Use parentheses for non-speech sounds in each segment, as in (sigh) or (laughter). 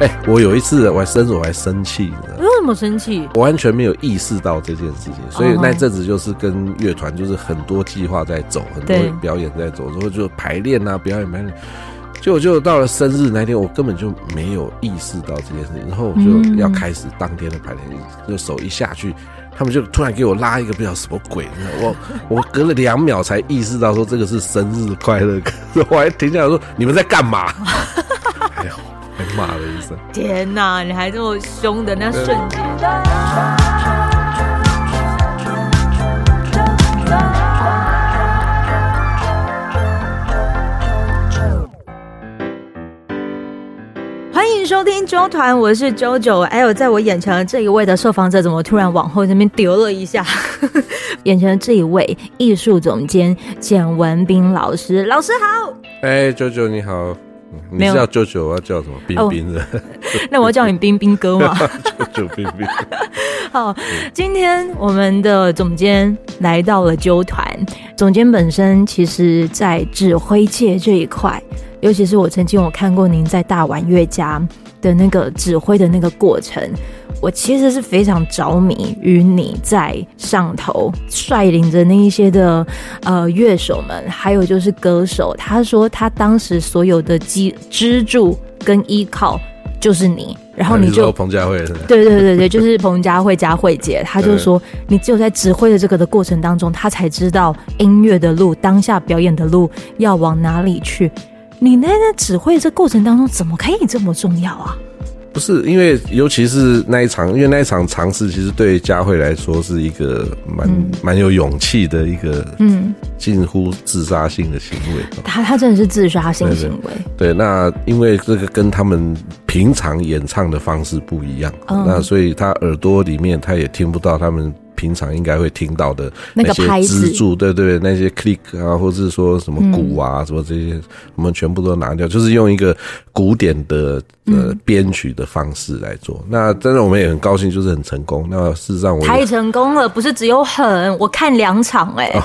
哎、欸，我有一次我还生日，我还生气？为什么生气？我完全没有意识到这件事情，所以那阵子就是跟乐团就是很多计划在走，很多表演在走，然后就排练啊，表演排练。结果就到了生日那天，我根本就没有意识到这件事情，然后我就要开始当天的排练，就手一下去，他们就突然给我拉一个不知道什么鬼，我 (laughs) 我隔了两秒才意识到说这个是生日快乐歌，(laughs) 我还停下来说你们在干嘛？(laughs) 哎呦！还骂了一声！天哪，你还这么凶的那瞬间！欢迎收听周团，我是啾啾。哎呦，在我眼前的这一位的受访者，怎么突然往后这边丢了一下？(laughs) 眼前的这一位艺术总监简文斌老师，老师好！哎，啾啾你好。你是叫舅舅，我要叫什么？冰冰的。(laughs) 那我要叫你冰冰哥吗？(laughs) 舅舅冰冰。(laughs) 好，今天我们的总监来到了纠团。总监本身其实，在指挥界这一块，尤其是我曾经我看过您在大玩乐家的那个指挥的那个过程。我其实是非常着迷于你在上头率领着那一些的呃乐手们，还有就是歌手。他说他当时所有的支支柱跟依靠就是你，然后你就彭佳慧是，对对对对，就是彭佳慧佳慧姐。她就说你只有在指挥的这个的过程当中，他才知道音乐的路，当下表演的路要往哪里去。你那在指挥这过程当中，怎么可以这么重要啊？不是，因为尤其是那一场，因为那一场尝试，其实对佳慧来说是一个蛮蛮、嗯、有勇气的一个，嗯，近乎自杀性的行为。他他真的是自杀性行为。对，对，那因为这个跟他们平常演唱的方式不一样，嗯、那所以他耳朵里面他也听不到他们。平常应该会听到的那些支柱，对对，那些 click 啊，或者是说什么鼓啊，嗯、什么这些，我们全部都拿掉，就是用一个古典的呃编曲的方式来做。嗯、那真的我们也很高兴，就是很成功。那事实上我太成功了，不是只有很，我看两场哎、欸，哦、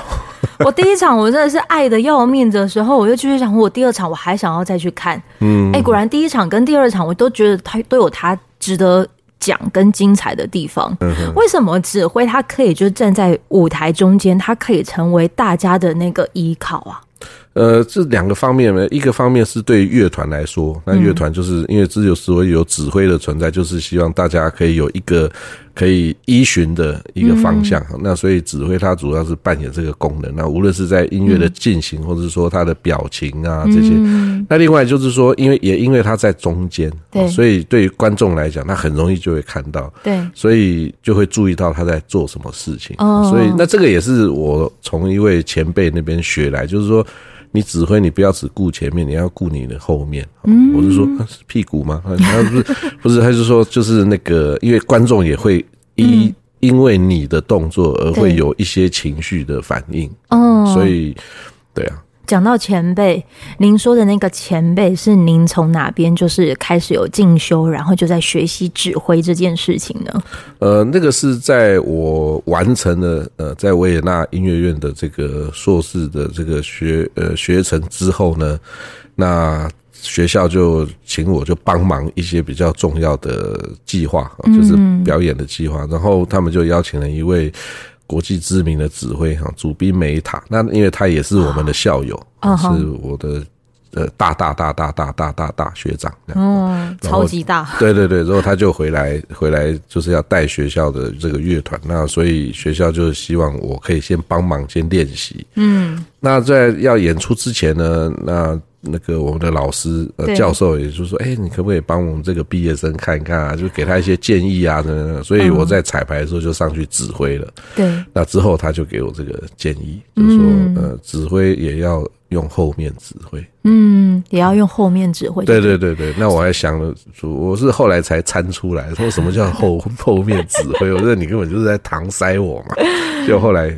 (laughs) 我第一场我真的是爱的要命的时候，我就继续想，我第二场我还想要再去看。嗯，哎，果然第一场跟第二场我都觉得他都有他值得。讲跟精彩的地方，为什么指挥他可以就站在舞台中间，他可以成为大家的那个依靠啊？呃，这两个方面呢，一个方面是对乐团来说，那乐团就是因为只有所谓有指挥的存在，就是希望大家可以有一个可以依循的一个方向。嗯、那所以指挥它主要是扮演这个功能。那无论是在音乐的进行，或者是说他的表情啊这些。嗯、那另外就是说，因为也因为他在中间，对，所以对于观众来讲，他很容易就会看到，对，所以就会注意到他在做什么事情。哦，所以那这个也是我从一位前辈那边学来，就是说。你指挥，你不要只顾前面，你要顾你的后面。嗯，我是说，是屁股吗？(laughs) 他不是，不是，他是说，就是那个，因为观众也会因因为你的动作而会有一些情绪的反应。哦，所以，对啊。讲到前辈，您说的那个前辈是您从哪边就是开始有进修，然后就在学习指挥这件事情呢？呃，那个是在我完成了呃在维也纳音乐院的这个硕士的这个学呃学程之后呢，那学校就请我就帮忙一些比较重要的计划，就是表演的计划，嗯、然后他们就邀请了一位。国际知名的指挥哈，主宾梅塔，那因为他也是我们的校友，哦、是我的呃大大大大大大大大学长，嗯，超级大，对对对，然后他就回来回来就是要带学校的这个乐团，那所以学校就希望我可以先帮忙先练习，嗯，那在要演出之前呢，那。那个我们的老师呃教授，也就是说，哎、欸，你可不可以帮我们这个毕业生看一看啊？(laughs) 就给他一些建议啊等等。所以我在彩排的时候就上去指挥了。对，那之后他就给我这个建议，就是说，呃，指挥也要用后面指挥。嗯，也要用后面指挥。对对对对，那我还想了，我是后来才参出来，说什么叫后 (laughs) 后面指挥？我觉得你根本就是在搪塞我嘛。就后来。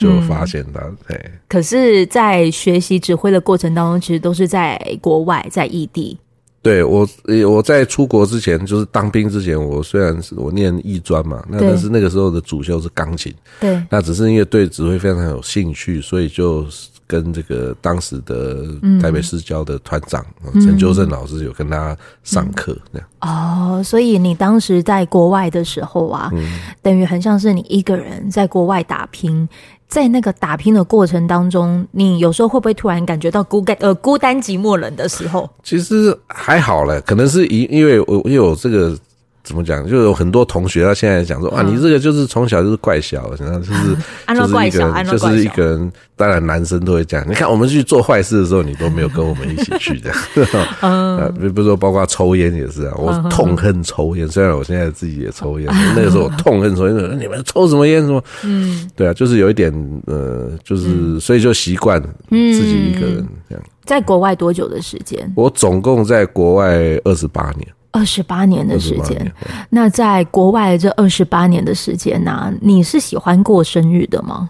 就发现他，对、嗯。可是，在学习指挥的过程当中，其实都是在国外，在异地。对我，我在出国之前，就是当兵之前，我虽然是我念艺专嘛，那但是那个时候的主修是钢琴。对。那只是因为对指挥非常有兴趣，所以就跟这个当时的台北市交的团长陈秋胜老师有跟他上课这样。哦，所以你当时在国外的时候啊，嗯、等于很像是你一个人在国外打拼，在那个打拼的过程当中，你有时候会不会突然感觉到孤单呃孤单寂寞冷的时候？其实还好嘞，可能是因因为我有这个。怎么讲？就有很多同学他现在讲说啊，你这个就是从小就是怪小，然后就是 (laughs) 就是一个人，就是一个人。当然男生都会讲，你看我们去做坏事的时候，你都没有跟我们一起去的。(laughs) (laughs) 啊，比如说包括抽烟也是啊，我痛恨抽烟，虽然我现在自己也抽烟，那个时候我痛恨抽烟，你们抽什么烟？什么？嗯，对啊，就是有一点呃，就是所以就习惯自己一个人这样。在国外多久的时间？我总共在国外二十八年。二十八年的时间，那在国外这二十八年的时间呢、啊？你是喜欢过生日的吗？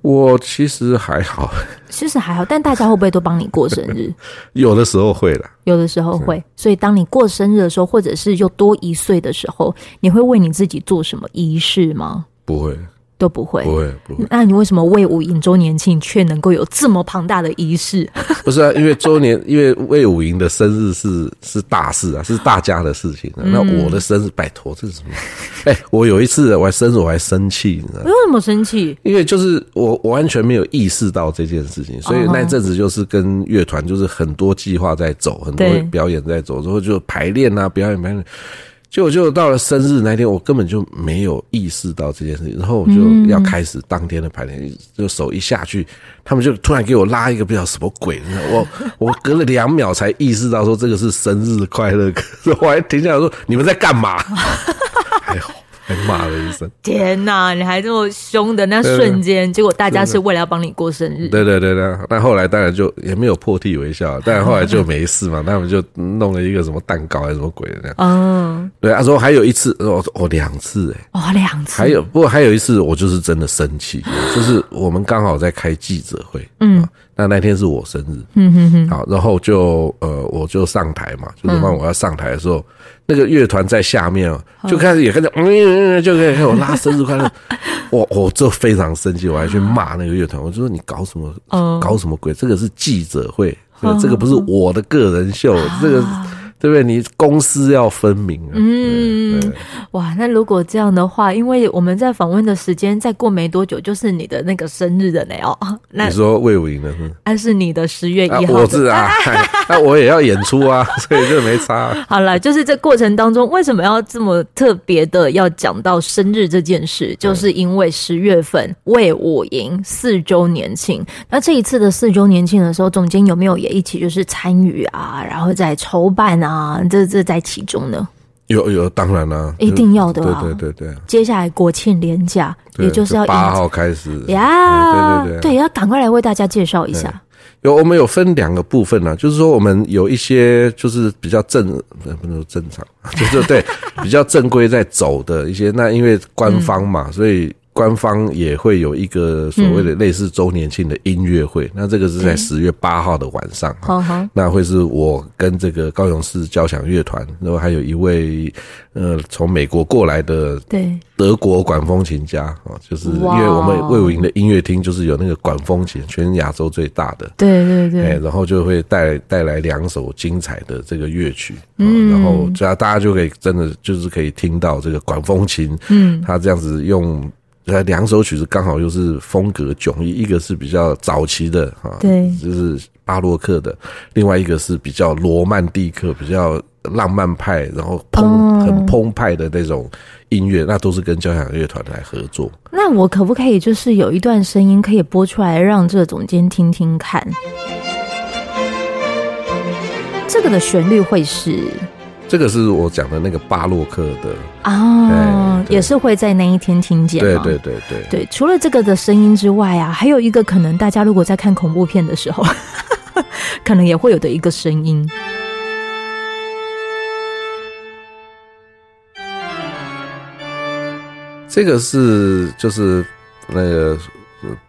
我其实还好，其实还好，但大家会不会都帮你过生日？(laughs) 有的时候会啦，有的时候会。所以当你过生日的时候，或者是又多一岁的时候，你会为你自己做什么仪式吗？不会。都不会，不会，不会。那你为什么魏武营周年庆却能够有这么庞大的仪式？(laughs) 不是啊，因为周年，因为魏武营的生日是是大事啊，是大家的事情啊。嗯、那我的生日，拜托，这是什么？(laughs) 哎、欸，我有一次我还生日，我还生气，你知道吗？为什么生气？因为就是我我完全没有意识到这件事情，所以那阵子就是跟乐团就是很多计划在走，很多表演在走，然后就排练啊，表演排就就到了生日那天，我根本就没有意识到这件事情，然后我就要开始当天的排练，就手一下去，他们就突然给我拉一个不知道什么鬼，我 (laughs) 我隔了两秒才意识到说这个是生日快乐歌，我还停下来说，你们在干嘛？(laughs) 还好。还骂了一声！天哪，你还这么凶的那瞬间，结果大家是为了要帮你过生日。对对对对，但后来当然就也没有破涕为笑，(laughs) 但后来就没事嘛。他们就弄了一个什么蛋糕还是什么鬼的那样。嗯，对，他说还有一次，哦哦两次哎，哦两次，还有不过还有一次，我就是真的生气，就是我们刚好在开记者会，嗯，那那天是我生日，嗯哼哼，好，然后就呃我就上台嘛，就是当我要上台的时候。那个乐团在下面哦，就开始也开始嗯嗯嗯，就开始给我拉生日快乐，我我就非常生气，我还去骂那个乐团，我就说你搞什么搞什么鬼？这个是记者会，这个不是我的个人秀，这个。对不对？你公私要分明啊。嗯，哇，那如果这样的话，因为我们在访问的时间再过没多久，就是你的那个生日的呢哦。(laughs) 那你说魏武营的，那是你的十月一号。我是啊，那 (laughs) 我也要演出啊，(laughs) 所以就没差。好了，就是这过程当中，为什么要这么特别的要讲到生日这件事？就是因为十月份魏武营四周年庆。那这一次的四周年庆的时候，总监有没有也一起就是参与啊？然后再筹办啊？啊，这这在其中呢？有有，当然了，一定要的。对对对对，接下来国庆连假，也就是要八号开始呀。对对对，要赶快来为大家介绍一下。有我们有分两个部分呢，就是说我们有一些就是比较正，不能说正常，(laughs) 就是对比较正规在走的一些。那因为官方嘛，所以。官方也会有一个所谓的类似周年庆的音乐会，嗯、那这个是在十月八号的晚上，嗯、那会是我跟这个高雄市交响乐团，然后还有一位呃从美国过来的对。德国管风琴家啊，就是因为我们魏武营的音乐厅就是有那个管风琴，全亚洲最大的，对对对，然后就会带带来两首精彩的这个乐曲，嗯，然后这样大家就可以真的就是可以听到这个管风琴，嗯，他这样子用。呃，两首曲子刚好又是风格迥异，一个是比较早期的哈，对，就是巴洛克的；另外一个是比较罗曼蒂克、比较浪漫派，然后澎很澎湃的那种音乐，那都是跟交响乐团来合作。那我可不可以就是有一段声音可以播出来，让这个总监听听看？这个的旋律会是？这个是我讲的那个巴洛克的啊，也是会在那一天听见。对对对对对，除了这个的声音之外啊，还有一个可能大家如果在看恐怖片的时候，(laughs) 可能也会有的一个声音。这个是就是那个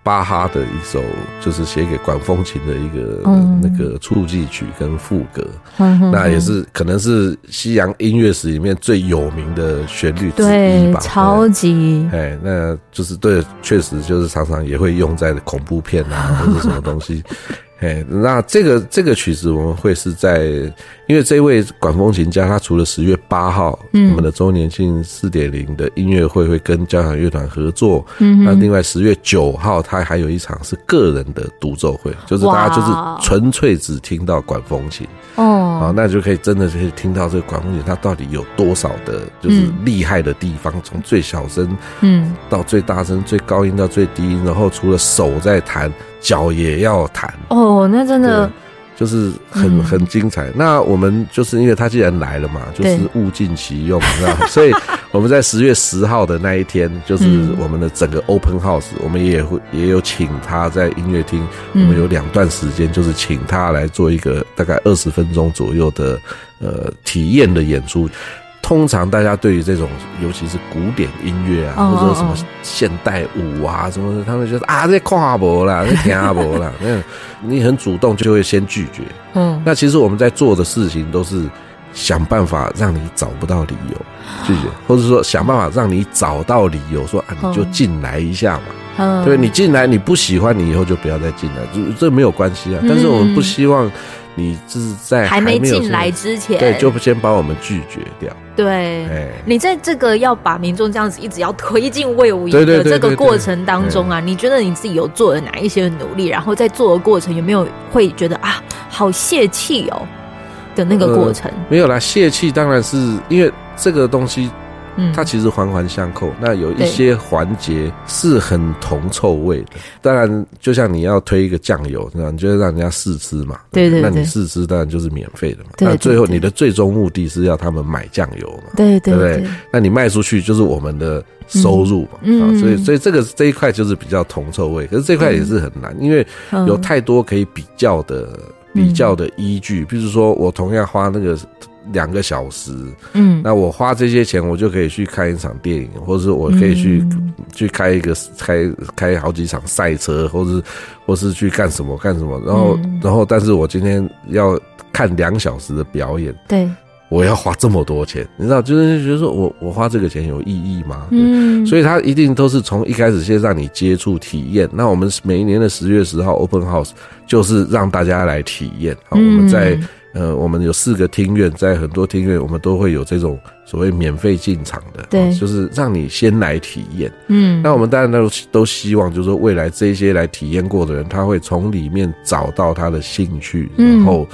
巴哈的一首，就是写给管风琴的一个那个促进曲跟副歌，那也是可能是西洋音乐史里面最有名的旋律之一吧，超级。哎，那就是对，确实就是常常也会用在恐怖片啊或者什么东西。(laughs) 哎，那这个这个曲子我们会是在，因为这位管风琴家他除了十月八号，嗯，我们的周年庆四点零的音乐会会跟交响乐团合作，嗯，那另外十月九号他还有一场是个人的独奏会，就是大家就是纯粹只听到管风琴，哦，啊，那就可以真的可以听到这个管风琴它到底有多少的，就是厉害的地方，从最小声，嗯，到最大声，最高音到最低音，然后除了手在弹。脚也要弹。哦，那真的就是很很精彩。那我们就是因为他既然来了嘛，就是物尽其用，是吧？所以我们在十月十号的那一天，就是我们的整个 open house，我们也会也有请他在音乐厅，我们有两段时间，就是请他来做一个大概二十分钟左右的呃体验的演出。通常大家对于这种，尤其是古典音乐啊，或者什么现代舞啊什么的，他们觉得啊，这跨博啦，(laughs) 这听博啦，那你很主动就会先拒绝。嗯，那其实我们在做的事情都是想办法让你找不到理由拒绝，或者说想办法让你找到理由说啊，你就进来一下嘛。嗯，对，你进来你不喜欢，你以后就不要再进来，这这没有关系啊。但是我们不希望。你就是在还没进来之前，对，就先把我们拒绝掉。对，你在这个要把民众这样子一直要推进魏武营的这个过程当中啊，你觉得你自己有做了哪一些努力？然后在做的过程有没有会觉得啊，好泄气哦的那个过程？没有啦，泄气当然是因为这个东西。它其实环环相扣，那有一些环节是很铜臭味的。当然，就像你要推一个酱油，那你就让人家试吃嘛。对对，那你试吃当然就是免费的嘛。那最后你的最终目的是要他们买酱油嘛？对对对。那你卖出去就是我们的收入嘛？嗯。所以所以这个这一块就是比较铜臭味，可是这块也是很难，因为有太多可以比较的比较的依据。比如说，我同样花那个。两个小时，嗯，那我花这些钱，我就可以去看一场电影，或者是我可以去、嗯、去开一个开开好几场赛车，或者是或是去干什么干什么，然后、嗯、然后，但是我今天要看两小时的表演，对，我要花这么多钱，你知道，就是觉得说我我花这个钱有意义吗？嗯，所以他一定都是从一开始先让你接触体验。那我们每一年的十月十号 Open House 就是让大家来体验，好，我们在。呃，我们有四个厅院，在很多厅院，我们都会有这种所谓免费进场的，对，就是让你先来体验。嗯，那我们当然都都希望，就是说未来这些来体验过的人，他会从里面找到他的兴趣，然后。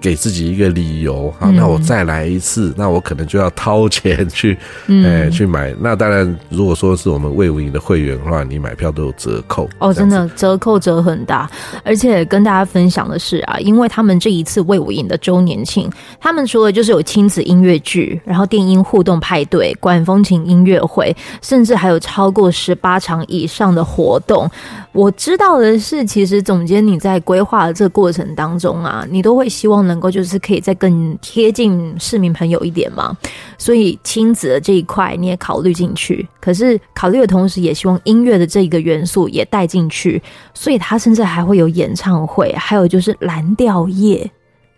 给自己一个理由，好，那我再来一次，嗯、那我可能就要掏钱去，嗯、欸，去买。那当然，如果说是我们魏无影的会员的话，你买票都有折扣。哦，真的折扣折很大。而且跟大家分享的是啊，因为他们这一次魏无影的周年庆，他们除了就是有亲子音乐剧，然后电音互动派对、管风琴音乐会，甚至还有超过十八场以上的活动。我知道的是，其实总监你在规划的这个过程当中啊，你都会希望能够就是可以再更贴近市民朋友一点嘛。所以亲子的这一块你也考虑进去，可是考虑的同时也希望音乐的这一个元素也带进去。所以他甚至还会有演唱会，还有就是蓝调夜，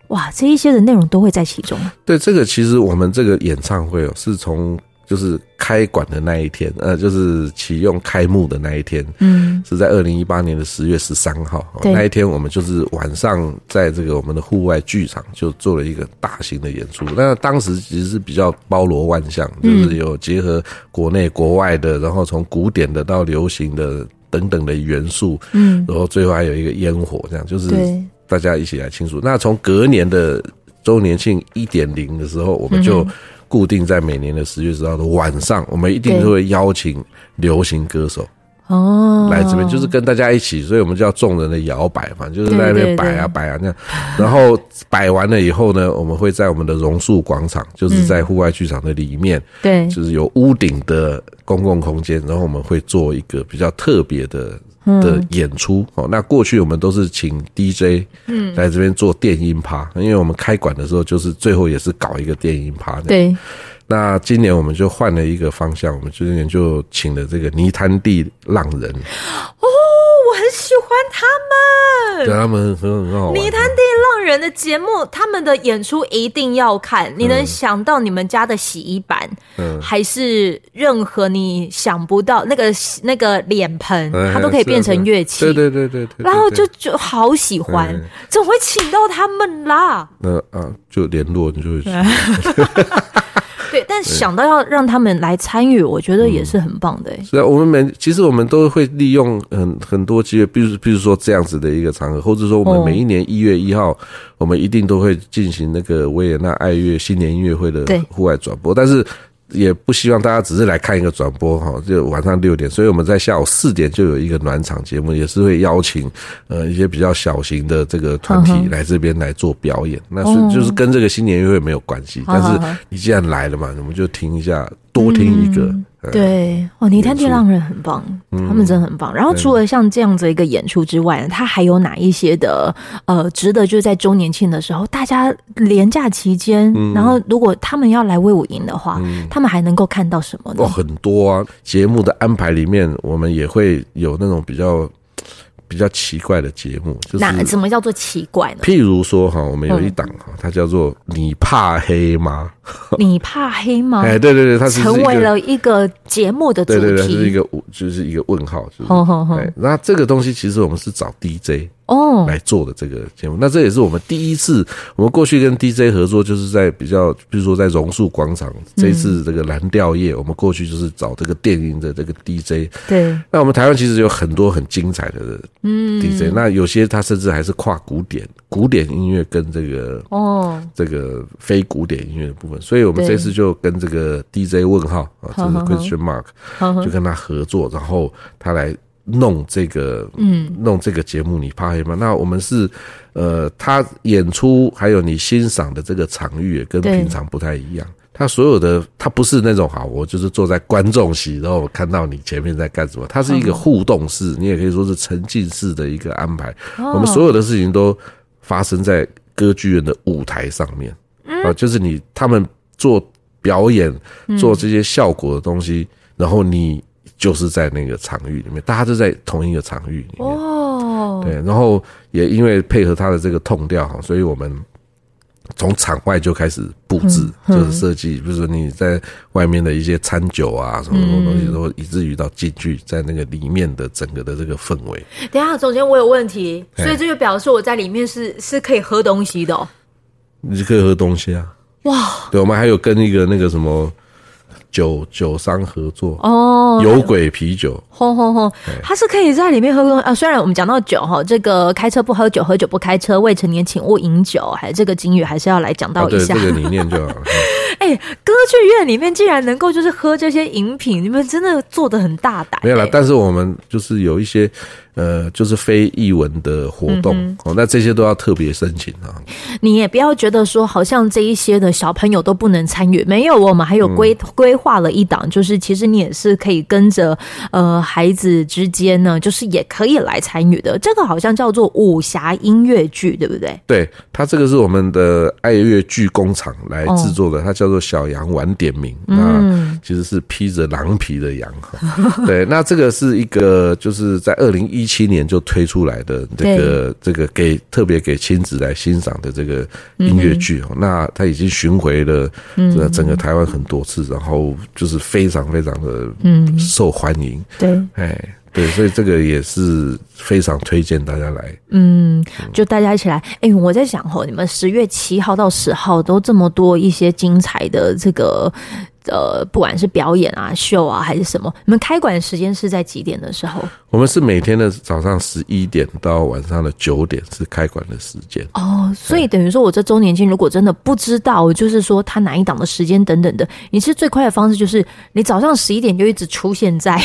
哇，这一些的内容都会在其中。对，这个其实我们这个演唱会哦，是从。就是开馆的那一天，呃，就是启用开幕的那一天，嗯，是在二零一八年的十月十三号。对那一天，我们就是晚上在这个我们的户外剧场就做了一个大型的演出。那当时其实是比较包罗万象，就是有结合国内国外的，然后从古典的到流行的等等的元素，嗯，然后最后还有一个烟火，这样就是大家一起来庆祝。那从隔年的周年庆一点零的时候，我们就。固定在每年的十月十号的晚上，我们一定都会邀请流行歌手哦来这边，就是跟大家一起，所以我们叫众人的摇摆嘛，就是在那边摆啊摆啊那样。然后摆完了以后呢，我们会在我们的榕树广场，就是在户外剧场的里面，对，就是有屋顶的公共空间，然后我们会做一个比较特别的。的演出哦，那过去我们都是请 DJ 嗯来这边做电音趴，因为我们开馆的时候就是最后也是搞一个电音趴。对，那今年我们就换了一个方向，我们今年就请了这个泥滩地浪人。哦，我很喜欢他们，对他们很很好玩。泥潭地浪人的节目，他们的演出一定要看。你能想到你们家的洗衣板，嗯，还是任何你想不到那个那个脸盆，它都可以变成乐器。对对对对对。然后就就好喜欢，怎么会请到他们啦？那啊，就联络你就会去。(laughs) 对，但想到要让他们来参与，我觉得也是很棒的。是啊，我们每其实我们都会利用很很多机会，比如比如说这样子的一个场合，或者说我们每一年一月一号，我们一定都会进行那个维也纳爱乐新年音乐会的户外转播，但是。也不希望大家只是来看一个转播哈，就晚上六点，所以我们在下午四点就有一个暖场节目，也是会邀请呃一些比较小型的这个团体来这边来做表演。那是就是跟这个新年音乐会没有关系，但是你既然来了嘛，我们就听一下，多听一个。对哦，泥滩地浪人很棒，嗯、他们真的很棒。然后除了像这样子一个演出之外，他还有哪一些的呃值得就是在周年庆的时候，大家连假期间，嗯、然后如果他们要来威武营的话，嗯、他们还能够看到什么呢？哦，很多啊，节目的安排里面，我们也会有那种比较。比较奇怪的节目，就是那什么叫做奇怪呢？譬如说哈，我们有一档哈，它叫做“你怕黑吗？” (laughs) 你怕黑吗？哎，对对对，它是成为了一个节目的主题，对对对，是一个就是一个问号，就是。那这个东西其实我们是找 DJ。哦，来做的这个节目，那这也是我们第一次。我们过去跟 DJ 合作，就是在比较，比如说在榕树广场。这一次这个蓝调夜，我们过去就是找这个电音的这个 DJ。对。那我们台湾其实有很多很精彩的嗯 DJ，那有些他甚至还是跨古典、古典音乐跟这个哦这个非古典音乐的部分。所以我们这次就跟这个 DJ 问号啊，就是 Question Mark，就跟他合作，然后他来。弄这个，嗯，弄这个节目，你怕黑吗？那我们是，呃，他演出还有你欣赏的这个场域也跟平常不太一样。他所有的，他不是那种好，我就是坐在观众席，然后我看到你前面在干什么。它是一个互动式，你也可以说是沉浸式的一个安排。我们所有的事情都发生在歌剧院的舞台上面，啊，就是你他们做表演、做这些效果的东西，然后你。就是在那个场域里面，大家都在同一个场域里面。哦，对，然后也因为配合他的这个 tone 调哈，所以我们从场外就开始布置，就是设计，比如说你在外面的一些餐酒啊，什么什么东西，都以至于到进去在那个里面的整个的这个氛围。等一下，总监，我有问题，所以这就表示我在里面是是可以喝东西的。你可以喝东西啊！哇，对，我们还有跟一个那个什么。酒酒商合作哦，有鬼啤酒，吼吼吼，它是可以在里面喝啊。虽然我们讲到酒哈，这个开车不喝酒，喝酒不开车，未成年请勿饮酒，还这个金语还是要来讲到一下。啊、这个理念就好。(laughs) 哎、欸，歌剧院里面竟然能够就是喝这些饮品，你们真的做的很大胆、欸。没有啦，但是我们就是有一些。呃，就是非译文的活动、嗯、哦，那这些都要特别申请啊。你也不要觉得说，好像这一些的小朋友都不能参与，没有，我们还有规规划了一档，就是其实你也是可以跟着呃孩子之间呢，就是也可以来参与的。这个好像叫做武侠音乐剧，对不对？对，它这个是我们的爱乐剧工厂来制作的，哦、它叫做小羊晚点名，嗯，那其实是披着狼皮的羊。对，那这个是一个就是在二零一。一七年就推出来的这个这个给特别给亲子来欣赏的这个音乐剧哦，嗯、那他已经巡回了这整个台湾很多次，嗯、然后就是非常非常的嗯受欢迎。对，哎对，所以这个也是非常推荐大家来。嗯，就大家一起来。哎、欸，我在想哦，你们十月七号到十号都这么多一些精彩的这个。呃，不管是表演啊、秀啊，还是什么，你们开馆时间是在几点的时候？我们是每天的早上十一点到晚上的九点是开馆的时间。哦，所以等于说我这周年庆如果真的不知道，就是说他哪一档的时间等等的，你是最快的方式就是你早上十一点就一直出现在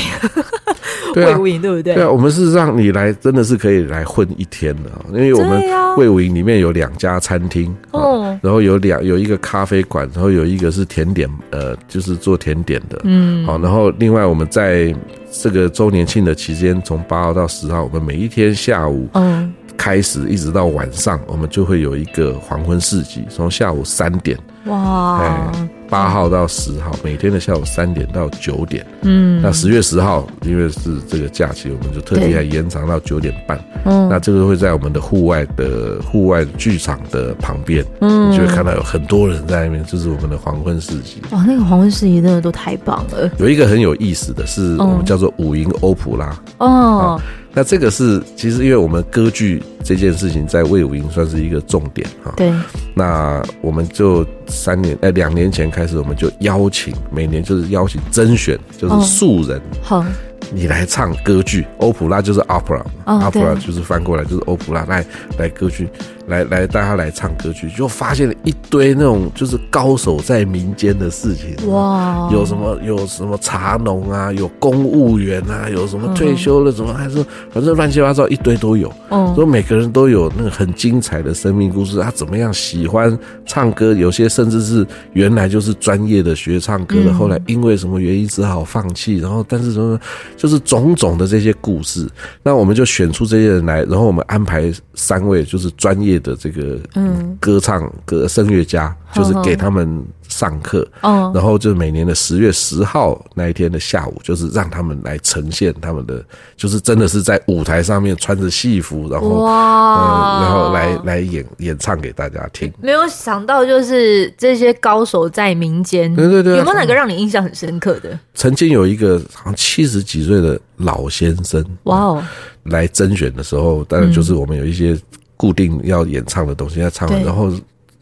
(laughs) 卫武营，对不对？对啊，我们是让你来，真的是可以来混一天的，因为我们卫武营里面有两家餐厅，哦，然后有两有一个咖啡馆，然后有一个是甜点，呃。就是做甜点的，嗯，好，然后另外我们在这个周年庆的期间，从八号到十号，我们每一天下午，嗯，开始一直到晚上，我们就会有一个黄昏市集，从下午三点，哇，八号到十号，每天的下午三点到九点。嗯，那十月十号，因为是这个假期，我们就特别还延长到九点半。嗯，那这个会在我们的户外的户外剧场的旁边，嗯，你就会看到有很多人在那边，就是我们的黄昏市集。哇，那个黄昏市集真的都太棒了。有一个很有意思的是，我们叫做五营欧普拉。哦。那这个是其实，因为我们歌剧这件事情在魏武营算是一个重点哈。对。那我们就三年哎两年前开始，我们就邀请每年就是邀请甄选，就是素人。好。你来唱歌剧，欧普拉就是 opera，opera 就是翻过来就是欧普拉，来来歌剧，来来大家来唱歌曲，就发现了一堆那种就是高手在民间的事情。哇，有什么有什么茶农啊，有公务员啊，有什么退休了什么，还是反正乱七八糟一堆都有。嗯，所以每个人都有那个很精彩的生命故事。他怎么样喜欢唱歌？有些甚至是原来就是专业的学唱歌的，后来因为什么原因只好放弃。然后但是什么？就是种种的这些故事，那我们就选出这些人来，然后我们安排三位就是专业的这个嗯。歌唱歌声乐家，就是给他们上课，嗯，然后就每年的十月十号那一天的下午，就是让他们来呈现他们的，就是真的是在舞台上面穿着戏服，然后哇，然后来来演演唱给大家听。没有想到就是这些高手在民间，对对对，有没有哪个让你印象很深刻的？曾经有一个好像七十几岁的老先生，哇哦，来甄选的时候，当然就是我们有一些固定要演唱的东西要唱，然后。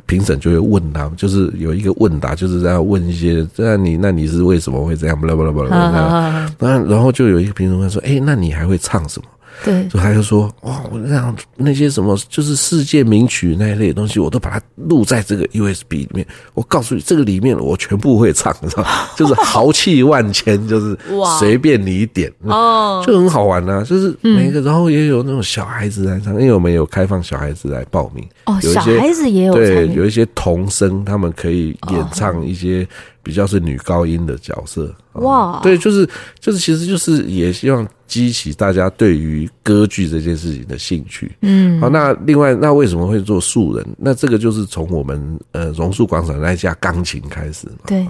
评审就会问他，就是有一个问答，就是在问一些，那你那你是为什么会这样？巴拉巴拉巴拉，那然后就有一个评审会说，哎，那你还会唱什么？对，就他就说哇，我那样那些什么就是世界名曲那一类的东西，我都把它录在这个 USB 里面。我告诉你，这个里面我全部会唱，是吧？(laughs) 就是豪气万千，就是随便你点哦，就很好玩呐、啊。就是每一个，然后也有那种小孩子来唱，因为我们有开放小孩子来报名哦，小孩子也有对，有一些童声，他们可以演唱一些。比较是女高音的角色哇，对，就是就是，其实就是也希望激起大家对于歌剧这件事情的兴趣。嗯，好，那另外，那为什么会做素人？那这个就是从我们呃榕树广场那架钢琴开始嘛。对，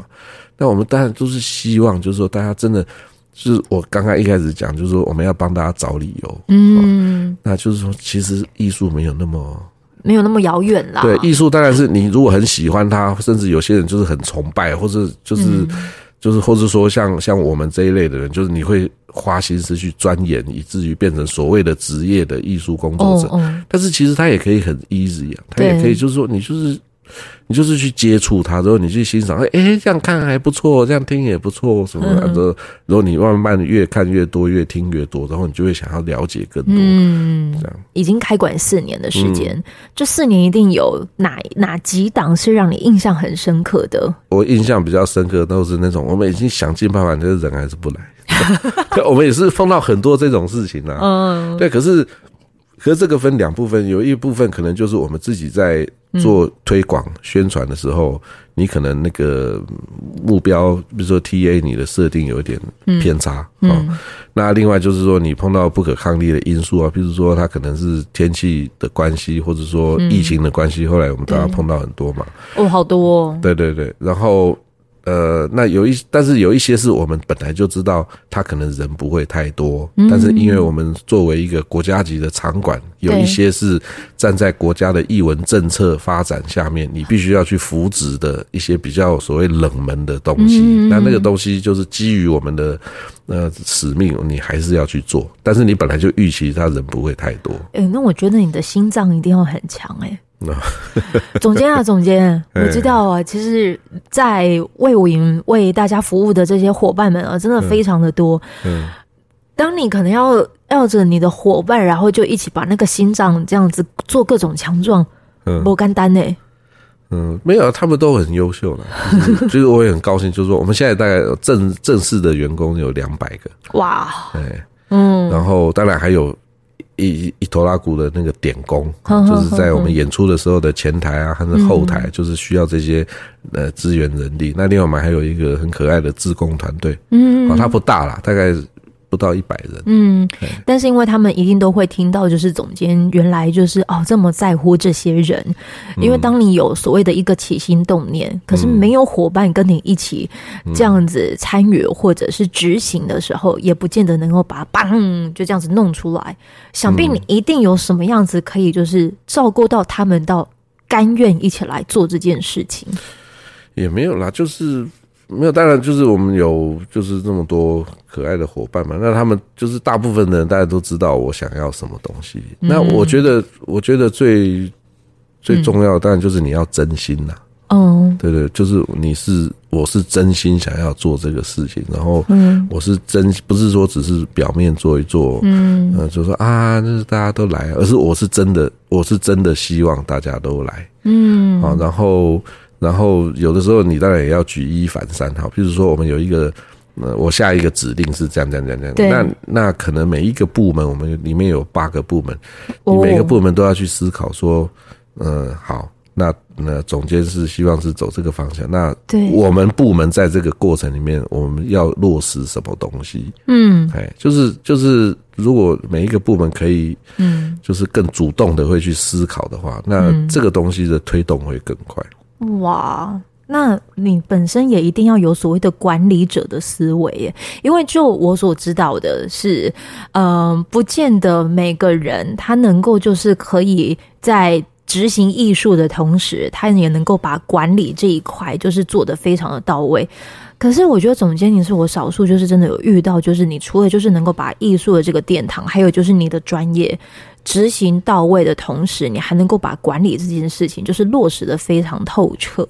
那我们当然都是希望，就是说大家真的，就是我刚刚一开始讲，就是说我们要帮大家找理由。嗯，那就是说，其实艺术没有那么。没有那么遥远啦。对，艺术当然是你如果很喜欢它，甚至有些人就是很崇拜，或者就是、嗯、就是，或者说像像我们这一类的人，就是你会花心思去钻研，以至于变成所谓的职业的艺术工作者。哦哦、但是其实他也可以很 easy 啊，他也可以就是说，你就是。你就是去接触它，然后你去欣赏，哎、欸，这样看还不错，这样听也不错，什么的。然后你慢慢越看越多，越听越多，然后你就会想要了解更多。嗯，这样。已经开馆四年的时间，这、嗯、四年一定有哪哪几档是让你印象很深刻的？我印象比较深刻都是那种，我们已经想尽办法，但是人还是不来。(laughs) 我们也是碰到很多这种事情啊。嗯，对，可是。可是这个分两部分，有一部分可能就是我们自己在做推广宣传的时候，你可能那个目标，比如说 TA 你的设定有一点偏差啊。那另外就是说，你碰到不可抗力的因素啊，比如说它可能是天气的关系，或者说疫情的关系。后来我们大家碰到很多嘛。哦，好多哦。对对对，然后。呃，那有一，但是有一些是我们本来就知道，他可能人不会太多，嗯、但是因为我们作为一个国家级的场馆，有一些是站在国家的艺文政策发展下面，你必须要去扶植的一些比较所谓冷门的东西。嗯、那那个东西就是基于我们的呃使命，你还是要去做，但是你本来就预期他人不会太多。哎、欸，那我觉得你的心脏一定要很强哎、欸。(laughs) 总监啊，总监，(laughs) 我知道啊。其实，在魏武营为大家服务的这些伙伴们啊，真的非常的多。嗯，当你可能要要着你的伙伴，然后就一起把那个心脏这样子做各种强壮，嗯，不干单呢。嗯，没有，他们都很优秀了。(laughs) 就是我也很高兴，就是说我们现在大概正正式的员工有两百个。哇，对，嗯，然后当然还有。一一头拉鼓的那个点工，就是在我们演出的时候的前台啊，还是后台，就是需要这些呃资源人力。那另外我们还有一个很可爱的自工团队，嗯，啊，它不大啦，大概不不到一百人。嗯，但是因为他们一定都会听到，就是总监原来就是哦这么在乎这些人，因为当你有所谓的一个起心动念，嗯、可是没有伙伴跟你一起这样子参与或者是执行的时候，嗯、也不见得能够把它砰就这样子弄出来。想必你一定有什么样子可以就是照顾到他们到甘愿一起来做这件事情。也没有啦，就是。没有，当然就是我们有就是这么多可爱的伙伴嘛。那他们就是大部分的人，大家都知道我想要什么东西。嗯、那我觉得，我觉得最最重要的当然就是你要真心呐。哦、嗯，对对，就是你是我是真心想要做这个事情，然后我是真不是说只是表面做一做，嗯，呃、就说啊，就是大家都来，而是我是真的，我是真的希望大家都来，嗯，啊，然后。然后有的时候你当然也要举一反三哈，比如说我们有一个，呃，我下一个指令是这样这样这样这样，那那可能每一个部门我们里面有八个部门，你每个部门都要去思考说，嗯、呃，好，那那总监是希望是走这个方向，那我们部门在这个过程里面我们要落实什么东西？嗯，哎，就是就是如果每一个部门可以，嗯，就是更主动的会去思考的话，那这个东西的推动会更快。哇，那你本身也一定要有所谓的管理者的思维耶，因为就我所知道的是，嗯、呃，不见得每个人他能够就是可以在执行艺术的同时，他也能够把管理这一块就是做得非常的到位。可是我觉得总监你是我少数就是真的有遇到，就是你除了就是能够把艺术的这个殿堂，还有就是你的专业。执行到位的同时，你还能够把管理这件事情就是落实的非常透彻。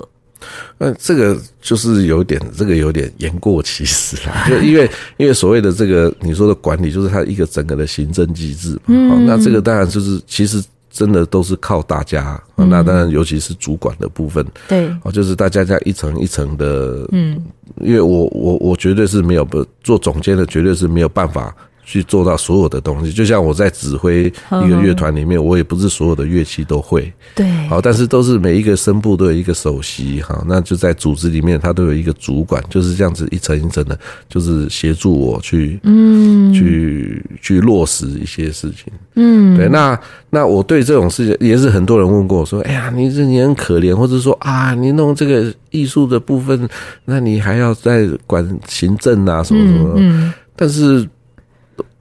那这个就是有点，这个有点言过其实啦。就因为 (laughs) 因为所谓的这个你说的管理，就是它一个整个的行政机制嘛。嗯，那这个当然就是其实真的都是靠大家。那当然尤其是主管的部分，对，哦，就是大家在一层一层的。嗯，因为我我我绝对是没有不做总监的，绝对是没有办法。去做到所有的东西，就像我在指挥一个乐团里面，我也不是所有的乐器都会。对，好，但是都是每一个声部都有一个首席哈，那就在组织里面，他都有一个主管，就是这样子一层一层的，就是协助我去，嗯，去去落实一些事情。嗯，对，那那我对这种事情也是很多人问过我说，哎呀，你这你很可怜，或者说啊，你弄这个艺术的部分，那你还要再管行政啊什么什么，嗯，但是。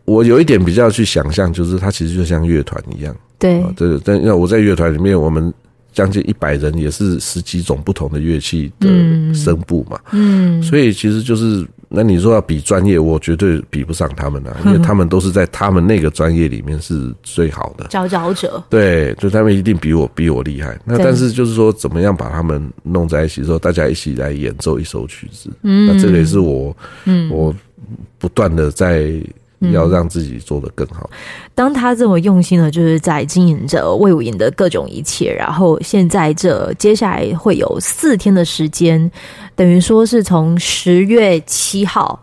我有一点比较去想象，就是它其实就像乐团一样，对，这个但因为我在乐团里面，我们将近一百人，也是十几种不同的乐器的声部嘛，嗯，所以其实就是那你说要比专业，我绝对比不上他们啊，(laughs) 因为他们都是在他们那个专业里面是最好的。佼佼者，对，就他们一定比我比我厉害。那但是就是说，怎么样把他们弄在一起之后，大家一起来演奏一首曲子，嗯，那这个也是我，嗯，我不断的在。要让自己做得更好。当他这么用心的，就是在经营着魏武营的各种一切。然后现在这接下来会有四天的时间，等于说是从十月七号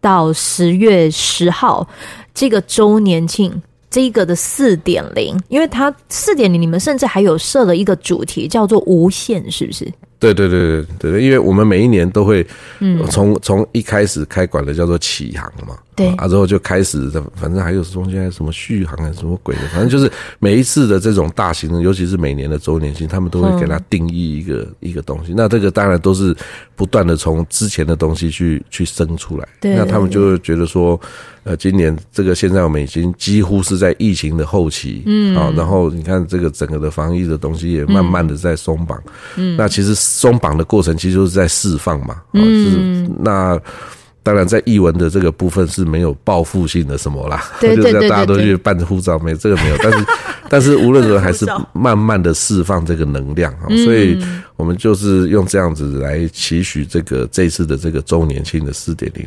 到十月十号这个周年庆这个的四点零，因为它四点零，你们甚至还有设了一个主题叫做无限，是不是？对对对对对对，因为我们每一年都会嗯从从一开始开馆的叫做启航嘛。对啊，之后就开始，反正还有中间什么续航啊，什么鬼的，反正就是每一次的这种大型的，尤其是每年的周年庆，他们都会给它定义一个、嗯、一个东西。那这个当然都是不断的从之前的东西去去生出来。对，那他们就会觉得说，呃，今年这个现在我们已经几乎是在疫情的后期，嗯，啊，然后你看这个整个的防疫的东西也慢慢的在松绑，嗯，那其实松绑的过程其实就是在释放嘛，嗯，就是那。当然，在译文的这个部分是没有报复性的什么啦，(laughs) 对 (laughs) 对对大家都去办护照，没这个没有，但是 (laughs) 但是无论如何还是慢慢的释放这个能量啊，所以。我们就是用这样子来期许这个这次的这个周年庆的四点零。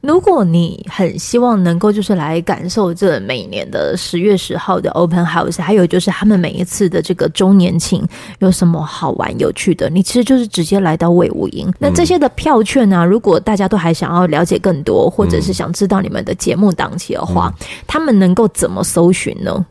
如果你很希望能够就是来感受这每年的十月十号的 Open House，还有就是他们每一次的这个周年庆有什么好玩有趣的，你其实就是直接来到魏武营。那这些的票券呢、啊，如果大家都还想要了解更多，或者是想知道你们的节目档期的话，他们能够怎么搜寻呢？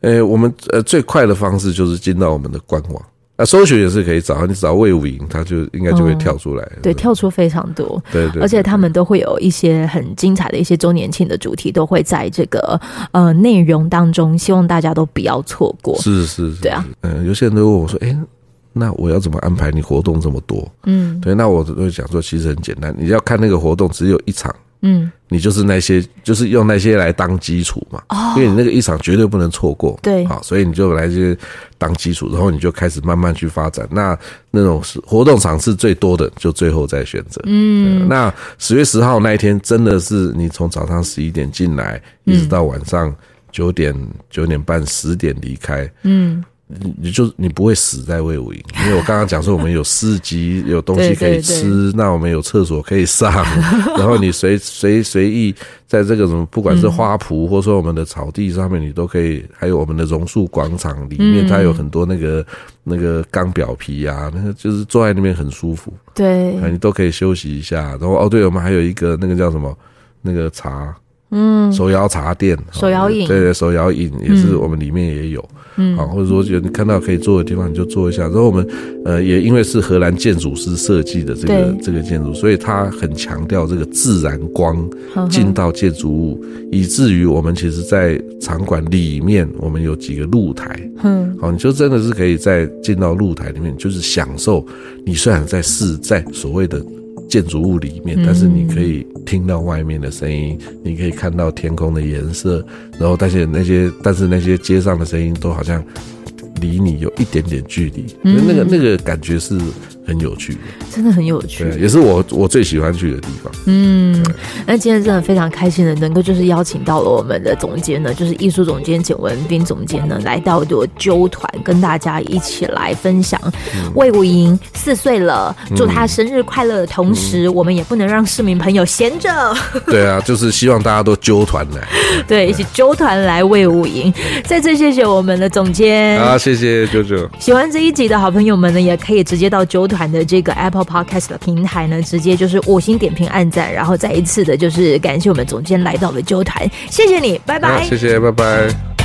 呃，我们呃最快的方式就是进到我们的官网。啊，搜寻也是可以找，你找魏武营，他就应该就会跳出来。嗯、对，跳出非常多。对而且他们都会有一些很精彩的一些周年庆的主题，都会在这个呃内容当中，希望大家都不要错过。是是是，对啊。嗯，有些人都问我说：“哎、欸，那我要怎么安排你活动这么多？”嗯，对，那我都会讲说，其实很简单，你要看那个活动只有一场。嗯，你就是那些，就是用那些来当基础嘛，哦，因为你那个一场绝对不能错过，对，好，所以你就来这些当基础，然后你就开始慢慢去发展。那那种是活动场次最多的，就最后再选择。嗯，那十月十号那一天，真的是你从早上十一点进来，一直到晚上九点九点半十点离开。嗯。你你就你不会死在魏武营，因为我刚刚讲说我们有市集，有东西可以吃，那我们有厕所可以上，(laughs) 然后你随随随意在这个什么，不管是花圃，或者说我们的草地上面，你都可以，还有我们的榕树广场里面，它有很多那个那个钢表皮啊，那个就是坐在那边很舒服，对，你都可以休息一下。然后哦，对，我们还有一个那个叫什么那个茶。嗯，手摇茶店，手摇饮，对对，手摇饮也是我们里面也有，嗯，好，或者说有你看到可以坐的地方，你就坐一下。然后我们呃也因为是荷兰建筑师设计的这个这个建筑，所以他很强调这个自然光进到建筑物，以至于我们其实，在场馆里面我们有几个露台，嗯，好，你就真的是可以在进到露台里面，就是享受你虽然在是在所谓的。建筑物里面，但是你可以听到外面的声音，嗯，你可以看到天空的颜色，然后但是那些，但是那些街上的声音都好像离你有一点点距离，嗯，那个那个感觉是。很有趣，真的很有趣，对，也是我我最喜欢去的地方。嗯，那今天真的非常开心的，能够就是邀请到了我们的总监呢，就是艺术总监简文斌总监呢，来到我揪团，跟大家一起来分享。魏武营四岁了，祝他生日快乐的同时，嗯，我们也不能让市民朋友闲着。(laughs) 对啊，就是希望大家都揪团来，(laughs) 对，一起揪团来魏武营。再次谢谢我们的总监，啊，谢谢舅舅。喜欢这一集的好朋友们呢，也可以直接到揪团。的这个 Apple Podcast 的平台呢，直接就是五星点评、按赞，然后再一次的，就是感谢我们总监来到了揪团，谢谢你，拜拜，谢谢，拜拜。